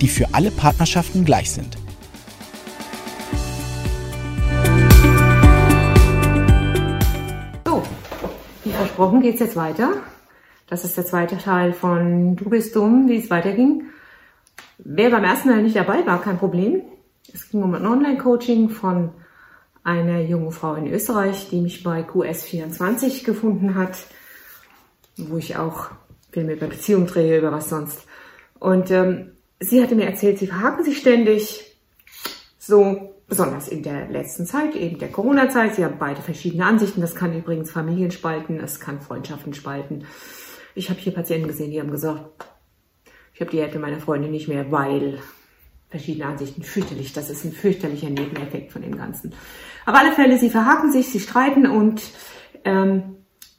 die für alle Partnerschaften gleich sind. So, wie versprochen geht es jetzt weiter. Das ist der zweite Teil von Du bist dumm, wie es weiterging. Wer beim ersten Teil nicht dabei war, kein Problem. Es ging um ein Online-Coaching von einer jungen Frau in Österreich, die mich bei QS24 gefunden hat, wo ich auch Filme über Beziehungen drehe, über was sonst. Und ähm, sie hatte mir erzählt, sie verhaken sich ständig, so besonders in der letzten Zeit, eben der Corona-Zeit. Sie haben beide verschiedene Ansichten. Das kann übrigens Familien spalten, es kann Freundschaften spalten. Ich habe hier Patienten gesehen, die haben gesagt, ich habe die Hälfte meiner Freunde nicht mehr, weil verschiedene Ansichten fürchterlich. Das ist ein fürchterlicher Nebeneffekt von dem Ganzen. Auf alle Fälle, sie verhaken sich, sie streiten und ähm,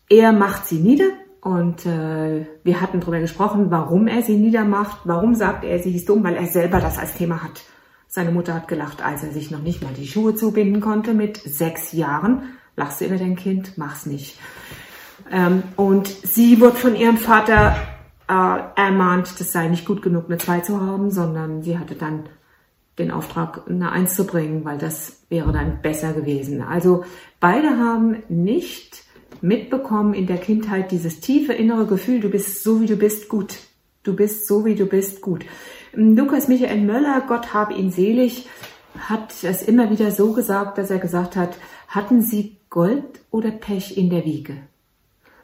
er macht sie nieder und äh, wir hatten darüber gesprochen, warum er sie niedermacht, warum sagt er, sie ist dumm, weil er selber das als Thema hat. Seine Mutter hat gelacht, als er sich noch nicht mal die Schuhe zubinden konnte mit sechs Jahren. Lachst du über dein Kind? Mach's nicht. Ähm, und sie wird von ihrem Vater äh, ermahnt, das sei nicht gut genug, eine zwei zu haben, sondern sie hatte dann den Auftrag, eine Eins zu bringen, weil das wäre dann besser gewesen. Also beide haben nicht mitbekommen in der Kindheit dieses tiefe innere Gefühl, du bist so wie du bist gut. Du bist so wie du bist gut. Lukas Michael Möller, Gott habe ihn selig, hat es immer wieder so gesagt, dass er gesagt hat, hatten Sie Gold oder Pech in der Wiege?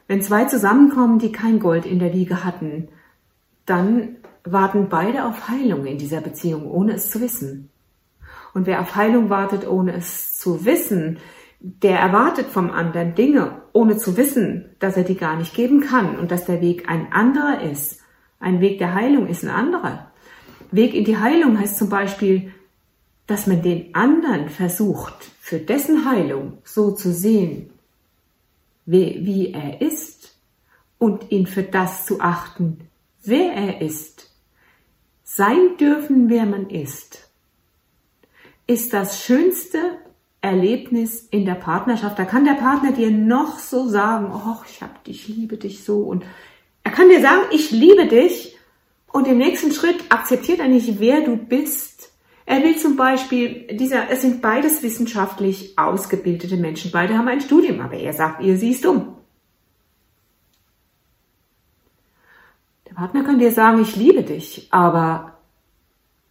Wenn zwei zusammenkommen, die kein Gold in der Wiege hatten, dann warten beide auf Heilung in dieser Beziehung, ohne es zu wissen. Und wer auf Heilung wartet, ohne es zu wissen, der erwartet vom anderen Dinge, ohne zu wissen, dass er die gar nicht geben kann und dass der Weg ein anderer ist. Ein Weg der Heilung ist ein anderer. Weg in die Heilung heißt zum Beispiel, dass man den anderen versucht, für dessen Heilung so zu sehen, wie, wie er ist und ihn für das zu achten, wer er ist. Sein dürfen, wer man ist, ist das Schönste, Erlebnis in der Partnerschaft. Da kann der Partner dir noch so sagen, oh, ich hab dich, liebe dich so. Und er kann dir sagen, ich liebe dich. Und im nächsten Schritt akzeptiert er nicht, wer du bist. Er will zum Beispiel, dieser, es sind beides wissenschaftlich ausgebildete Menschen. Beide haben ein Studium, aber er sagt ihr, sie ist dumm. Der Partner kann dir sagen, ich liebe dich, aber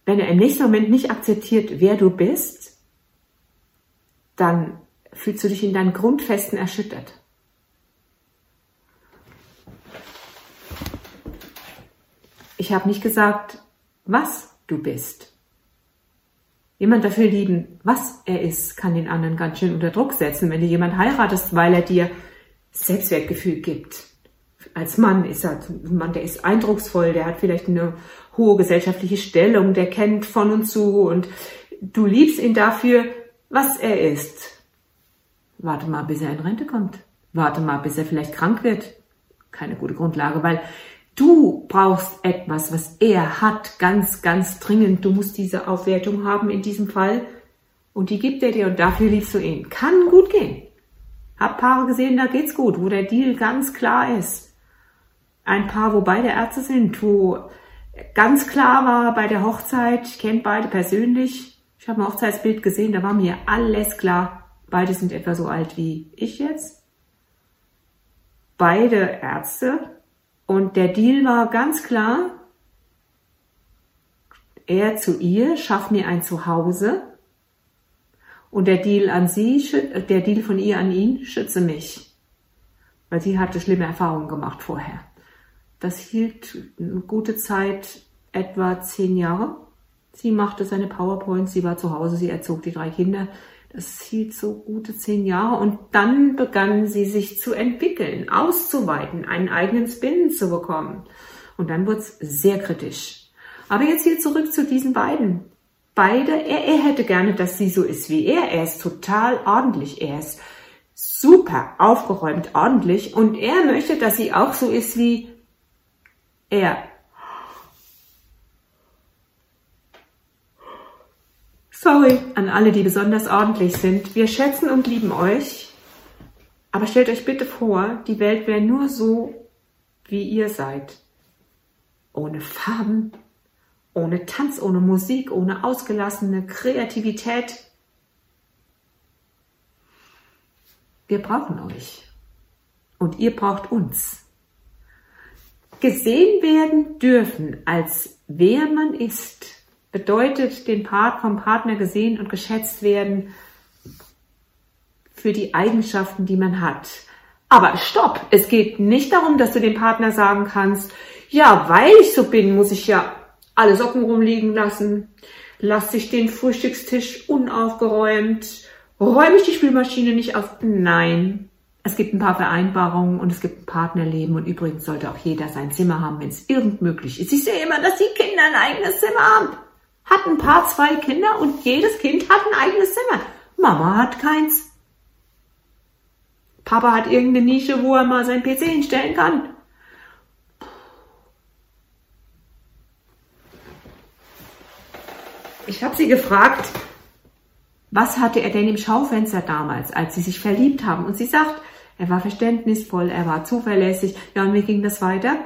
wenn er im nächsten Moment nicht akzeptiert, wer du bist, dann fühlst du dich in deinen Grundfesten erschüttert. Ich habe nicht gesagt, was du bist. Jemand dafür lieben, was er ist, kann den anderen ganz schön unter Druck setzen. Wenn du jemand heiratest, weil er dir Selbstwertgefühl gibt. Als Mann ist er ein Mann, der ist eindrucksvoll, der hat vielleicht eine hohe gesellschaftliche Stellung, der kennt von und zu und du liebst ihn dafür, was er ist. Warte mal, bis er in Rente kommt. Warte mal, bis er vielleicht krank wird. Keine gute Grundlage, weil du brauchst etwas, was er hat, ganz, ganz dringend. Du musst diese Aufwertung haben in diesem Fall. Und die gibt er dir und dafür liebst du ihn. Kann gut gehen. Hab Paare gesehen, da geht's gut, wo der Deal ganz klar ist. Ein Paar, wo beide Ärzte sind, wo ganz klar war bei der Hochzeit, ich kenne beide persönlich, ich habe ein Hochzeitsbild gesehen, da war mir alles klar. Beide sind etwa so alt wie ich jetzt. Beide Ärzte. Und der Deal war ganz klar, er zu ihr, schaff mir ein Zuhause. Und der Deal an sie, der Deal von ihr an ihn, schütze mich. Weil sie hatte schlimme Erfahrungen gemacht vorher. Das hielt eine gute Zeit, etwa zehn Jahre. Sie machte seine PowerPoints, sie war zu Hause, sie erzog die drei Kinder. Das hielt so gute zehn Jahre und dann begann sie sich zu entwickeln, auszuweiten, einen eigenen Spin zu bekommen. Und dann wurde es sehr kritisch. Aber jetzt hier zurück zu diesen beiden. Beide, er, er hätte gerne, dass sie so ist wie er. Er ist total ordentlich. Er ist super aufgeräumt, ordentlich. Und er möchte, dass sie auch so ist wie er. Sorry an alle, die besonders ordentlich sind. Wir schätzen und lieben euch. Aber stellt euch bitte vor, die Welt wäre nur so, wie ihr seid. Ohne Farben, ohne Tanz, ohne Musik, ohne ausgelassene Kreativität. Wir brauchen euch. Und ihr braucht uns. Gesehen werden dürfen, als wer man ist, bedeutet den Part vom Partner gesehen und geschätzt werden für die Eigenschaften, die man hat. Aber stopp! Es geht nicht darum, dass du dem Partner sagen kannst, ja, weil ich so bin, muss ich ja alle Socken rumliegen lassen, lass ich den Frühstückstisch unaufgeräumt, räume ich die Spülmaschine nicht auf. Nein. Es gibt ein paar Vereinbarungen und es gibt ein Partnerleben und übrigens sollte auch jeder sein Zimmer haben, wenn es irgend möglich ist. Ich sehe immer, dass die Kinder ein eigenes Zimmer haben hat ein paar zwei Kinder und jedes Kind hat ein eigenes Zimmer. Mama hat keins. Papa hat irgendeine Nische, wo er mal sein PC hinstellen kann. Ich habe sie gefragt, was hatte er denn im Schaufenster damals, als sie sich verliebt haben? Und sie sagt, er war verständnisvoll, er war zuverlässig. Ja, und wie ging das weiter?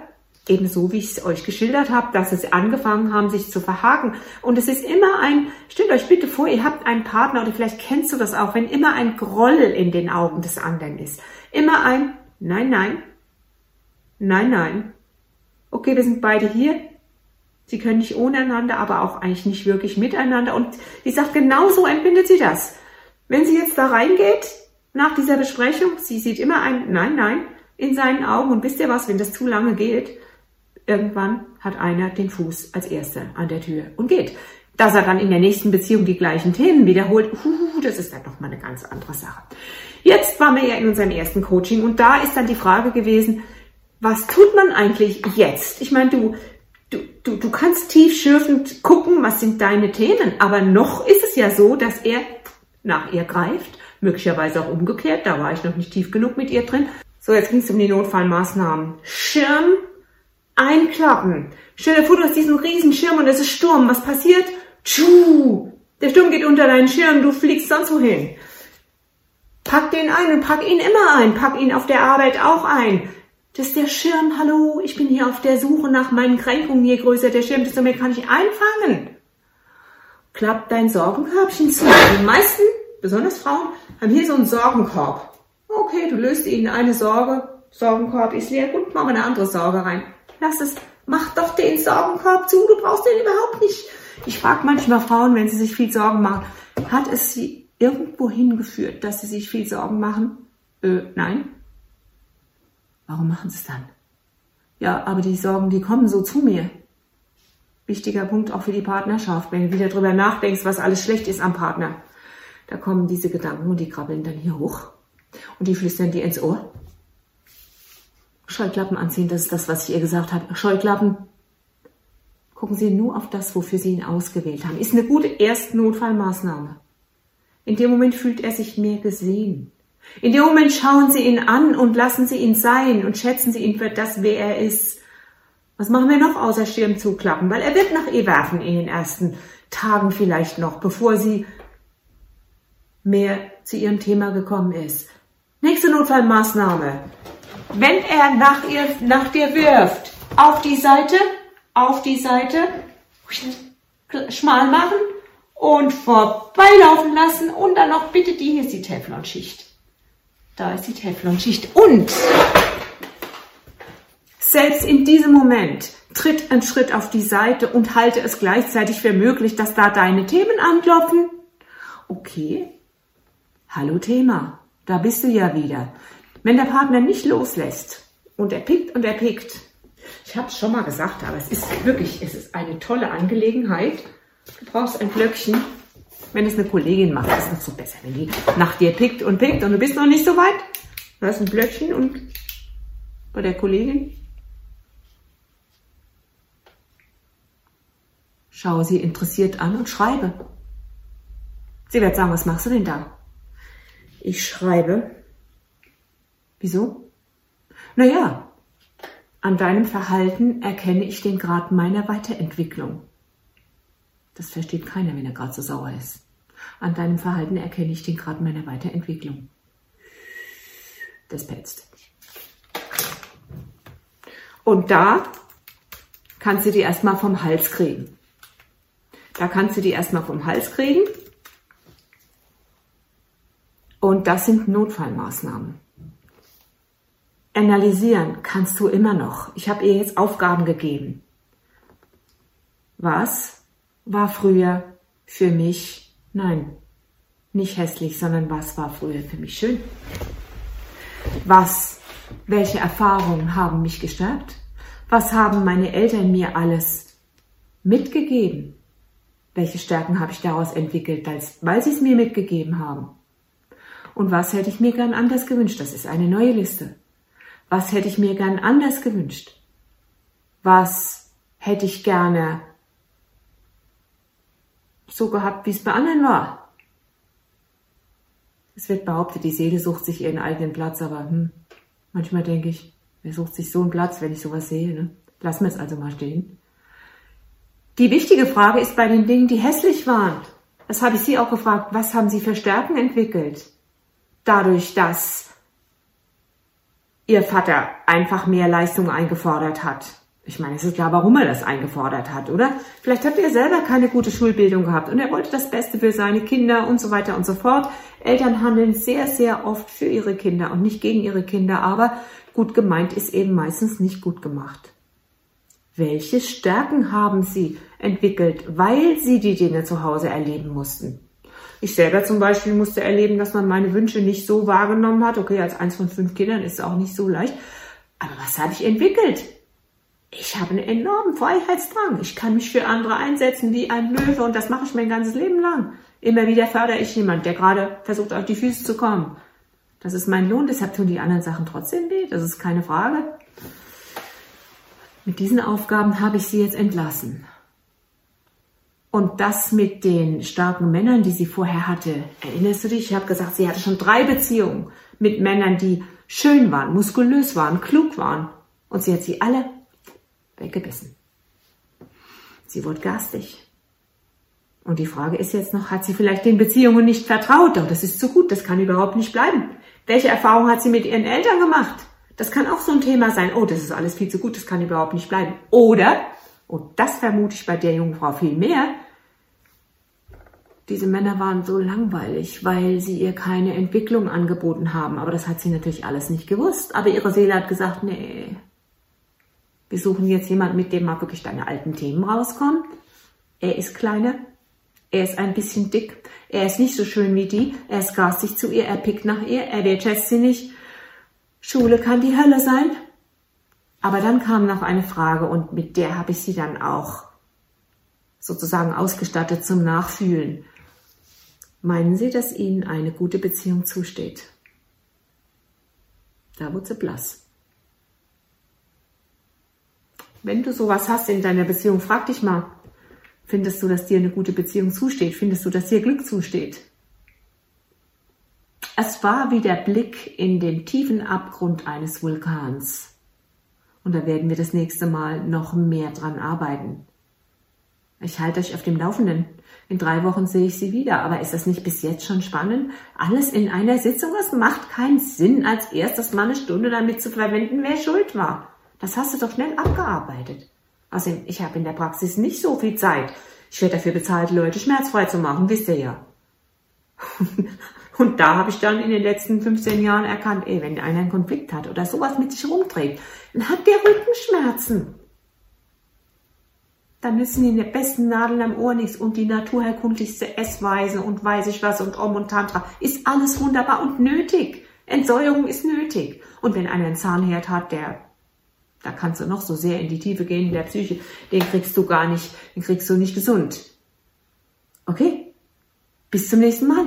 Ebenso wie ich es euch geschildert habe, dass es angefangen haben, sich zu verhaken. Und es ist immer ein, stellt euch bitte vor, ihr habt einen Partner oder vielleicht kennst du das auch, wenn immer ein Groll in den Augen des anderen ist. Immer ein Nein, nein, nein, nein. Okay, wir sind beide hier. Sie können nicht ohne einander, aber auch eigentlich nicht wirklich miteinander. Und sie sagt, genau so empfindet sie das. Wenn sie jetzt da reingeht, nach dieser Besprechung, sie sieht immer ein Nein, nein in seinen Augen. Und wisst ihr was, wenn das zu lange geht, Irgendwann hat einer den Fuß als Erster an der Tür und geht. Dass er dann in der nächsten Beziehung die gleichen Themen wiederholt, uh, das ist dann noch mal eine ganz andere Sache. Jetzt waren wir ja in unserem ersten Coaching und da ist dann die Frage gewesen, was tut man eigentlich jetzt? Ich meine, du, du, du, du kannst tiefschürfend gucken, was sind deine Themen, aber noch ist es ja so, dass er nach ihr greift, möglicherweise auch umgekehrt, da war ich noch nicht tief genug mit ihr drin. So, jetzt ging es um die Notfallmaßnahmen. Schirm einklappen. Stell dir vor, du hast diesen riesen Schirm und es ist Sturm. Was passiert? Tschuh! Der Sturm geht unter deinen Schirm, du fliegst sonst wohin. Pack den ein und pack ihn immer ein. Pack ihn auf der Arbeit auch ein. Das ist der Schirm. Hallo, ich bin hier auf der Suche nach meinen Kränkungen. Je größer der Schirm, desto mehr kann ich einfangen. Klapp dein Sorgenkörbchen zu. Die meisten, besonders Frauen, haben hier so einen Sorgenkorb. Okay, du löst ihnen eine Sorge. Sorgenkorb ist leer. Gut, mach eine andere Sorge rein lass es, mach doch den Sorgenkorb zu, du brauchst den überhaupt nicht. Ich frage manchmal Frauen, wenn sie sich viel Sorgen machen, hat es sie irgendwo hingeführt, dass sie sich viel Sorgen machen? Äh, nein. Warum machen sie es dann? Ja, aber die Sorgen, die kommen so zu mir. Wichtiger Punkt auch für die Partnerschaft, wenn du wieder drüber nachdenkst, was alles schlecht ist am Partner. Da kommen diese Gedanken und die krabbeln dann hier hoch und die flüstern dir ins Ohr. Scheuklappen anziehen, das ist das, was ich ihr gesagt habe. Scheuklappen. Gucken Sie nur auf das, wofür Sie ihn ausgewählt haben. Ist eine gute Erstnotfallmaßnahme. In dem Moment fühlt er sich mehr gesehen. In dem Moment schauen Sie ihn an und lassen Sie ihn sein und schätzen Sie ihn für das, wer er ist. Was machen wir noch außer Schirm zuklappen? Weil er wird nach ihr werfen in den ersten Tagen vielleicht noch, bevor sie mehr zu ihrem Thema gekommen ist. Nächste Notfallmaßnahme wenn er nach, ihr, nach dir wirft, auf die Seite, auf die Seite, schmal machen und vorbeilaufen lassen und dann noch bitte die, hier ist die Teflonschicht. Da ist die Teflonschicht und selbst in diesem Moment tritt einen Schritt auf die Seite und halte es gleichzeitig für möglich, dass da deine Themen anklopfen. Okay, hallo Thema, da bist du ja wieder. Wenn der Partner nicht loslässt und er pickt und er pickt, ich habe es schon mal gesagt, aber es ist wirklich, es ist eine tolle Angelegenheit. Du brauchst ein Blöckchen. Wenn es eine Kollegin macht, ist es noch so besser, wenn die nach dir pickt und pickt und du bist noch nicht so weit. Du hast ein Blöckchen und bei der Kollegin schaue sie interessiert an und schreibe. Sie wird sagen, was machst du denn da? Ich schreibe. Wieso? Naja, an deinem Verhalten erkenne ich den Grad meiner Weiterentwicklung. Das versteht keiner, wenn er gerade so sauer ist. An deinem Verhalten erkenne ich den Grad meiner Weiterentwicklung. Das petzt. Und da kannst du die erstmal vom Hals kriegen. Da kannst du die erstmal vom Hals kriegen. Und das sind Notfallmaßnahmen. Analysieren kannst du immer noch. Ich habe ihr jetzt Aufgaben gegeben. Was war früher für mich, nein, nicht hässlich, sondern was war früher für mich schön? Was, welche Erfahrungen haben mich gestärkt? Was haben meine Eltern mir alles mitgegeben? Welche Stärken habe ich daraus entwickelt, weil sie es mir mitgegeben haben? Und was hätte ich mir gern anders gewünscht? Das ist eine neue Liste. Was hätte ich mir gern anders gewünscht? Was hätte ich gerne so gehabt, wie es bei anderen war? Es wird behauptet, die Seele sucht sich ihren eigenen Platz, aber hm, manchmal denke ich, Wer sucht sich so einen Platz, wenn ich sowas sehe? Ne? Lassen wir es also mal stehen. Die wichtige Frage ist bei den Dingen, die hässlich waren. Das habe ich Sie auch gefragt. Was haben Sie für Stärken entwickelt? Dadurch, dass Ihr Vater einfach mehr Leistung eingefordert hat. Ich meine, es ist klar, warum er das eingefordert hat, oder? Vielleicht hat er selber keine gute Schulbildung gehabt und er wollte das Beste für seine Kinder und so weiter und so fort. Eltern handeln sehr, sehr oft für ihre Kinder und nicht gegen ihre Kinder, aber gut gemeint ist eben meistens nicht gut gemacht. Welche Stärken haben Sie entwickelt, weil Sie die Dinge zu Hause erleben mussten? Ich selber zum Beispiel musste erleben, dass man meine Wünsche nicht so wahrgenommen hat. Okay, als eins von fünf Kindern ist es auch nicht so leicht. Aber was habe ich entwickelt? Ich habe einen enormen Freiheitsdrang. Ich kann mich für andere einsetzen wie ein Löwe und das mache ich mein ganzes Leben lang. Immer wieder fördere ich jemand, der gerade versucht, auf die Füße zu kommen. Das ist mein Lohn, deshalb tun die anderen Sachen trotzdem weh, das ist keine Frage. Mit diesen Aufgaben habe ich sie jetzt entlassen. Und das mit den starken Männern, die sie vorher hatte, erinnerst du dich? Ich habe gesagt, sie hatte schon drei Beziehungen mit Männern, die schön waren, muskulös waren, klug waren. Und sie hat sie alle weggebissen. Sie wurde garstig. Und die Frage ist jetzt noch, hat sie vielleicht den Beziehungen nicht vertraut? Doch das ist zu gut, das kann überhaupt nicht bleiben. Welche Erfahrung hat sie mit ihren Eltern gemacht? Das kann auch so ein Thema sein. Oh, das ist alles viel zu gut, das kann überhaupt nicht bleiben. Oder, und das vermute ich bei der jungen Frau viel mehr, diese Männer waren so langweilig, weil sie ihr keine Entwicklung angeboten haben. Aber das hat sie natürlich alles nicht gewusst. Aber ihre Seele hat gesagt, nee, wir suchen jetzt jemanden, mit dem mal wirklich deine alten Themen rauskommen. Er ist kleiner, er ist ein bisschen dick. Er ist nicht so schön wie die. Er ist garstig zu ihr. Er pickt nach ihr. Er wertschätzt sie nicht. Schule kann die Hölle sein. Aber dann kam noch eine Frage und mit der habe ich sie dann auch sozusagen ausgestattet zum Nachfühlen. Meinen Sie, dass Ihnen eine gute Beziehung zusteht? Da wurde sie blass. Wenn du sowas hast in deiner Beziehung, frag dich mal, Findest du, dass dir eine gute Beziehung zusteht? Findest du, dass dir Glück zusteht? Es war wie der Blick in den tiefen Abgrund eines Vulkans. Und da werden wir das nächste Mal noch mehr dran arbeiten. Ich halte euch auf dem Laufenden. In drei Wochen sehe ich sie wieder. Aber ist das nicht bis jetzt schon spannend? Alles in einer Sitzung? Es macht keinen Sinn, als erstes mal eine Stunde damit zu verwenden, wer schuld war. Das hast du doch schnell abgearbeitet. Also ich habe in der Praxis nicht so viel Zeit. Ich werde dafür bezahlt, Leute schmerzfrei zu machen, wisst ihr ja. Und da habe ich dann in den letzten 15 Jahren erkannt, ey, wenn einer einen Konflikt hat oder sowas mit sich rumträgt, dann hat der Rückenschmerzen. Dann müssen die besten Nadeln am Ohr nichts und die naturherkundlichste Essweise und weiß ich was und Om und Tantra ist alles wunderbar und nötig. Entsäuerung ist nötig. Und wenn einer einen Zahnherd hat, der da kannst du noch so sehr in die Tiefe gehen in der Psyche, den kriegst du gar nicht, den kriegst du nicht gesund. Okay? Bis zum nächsten Mal.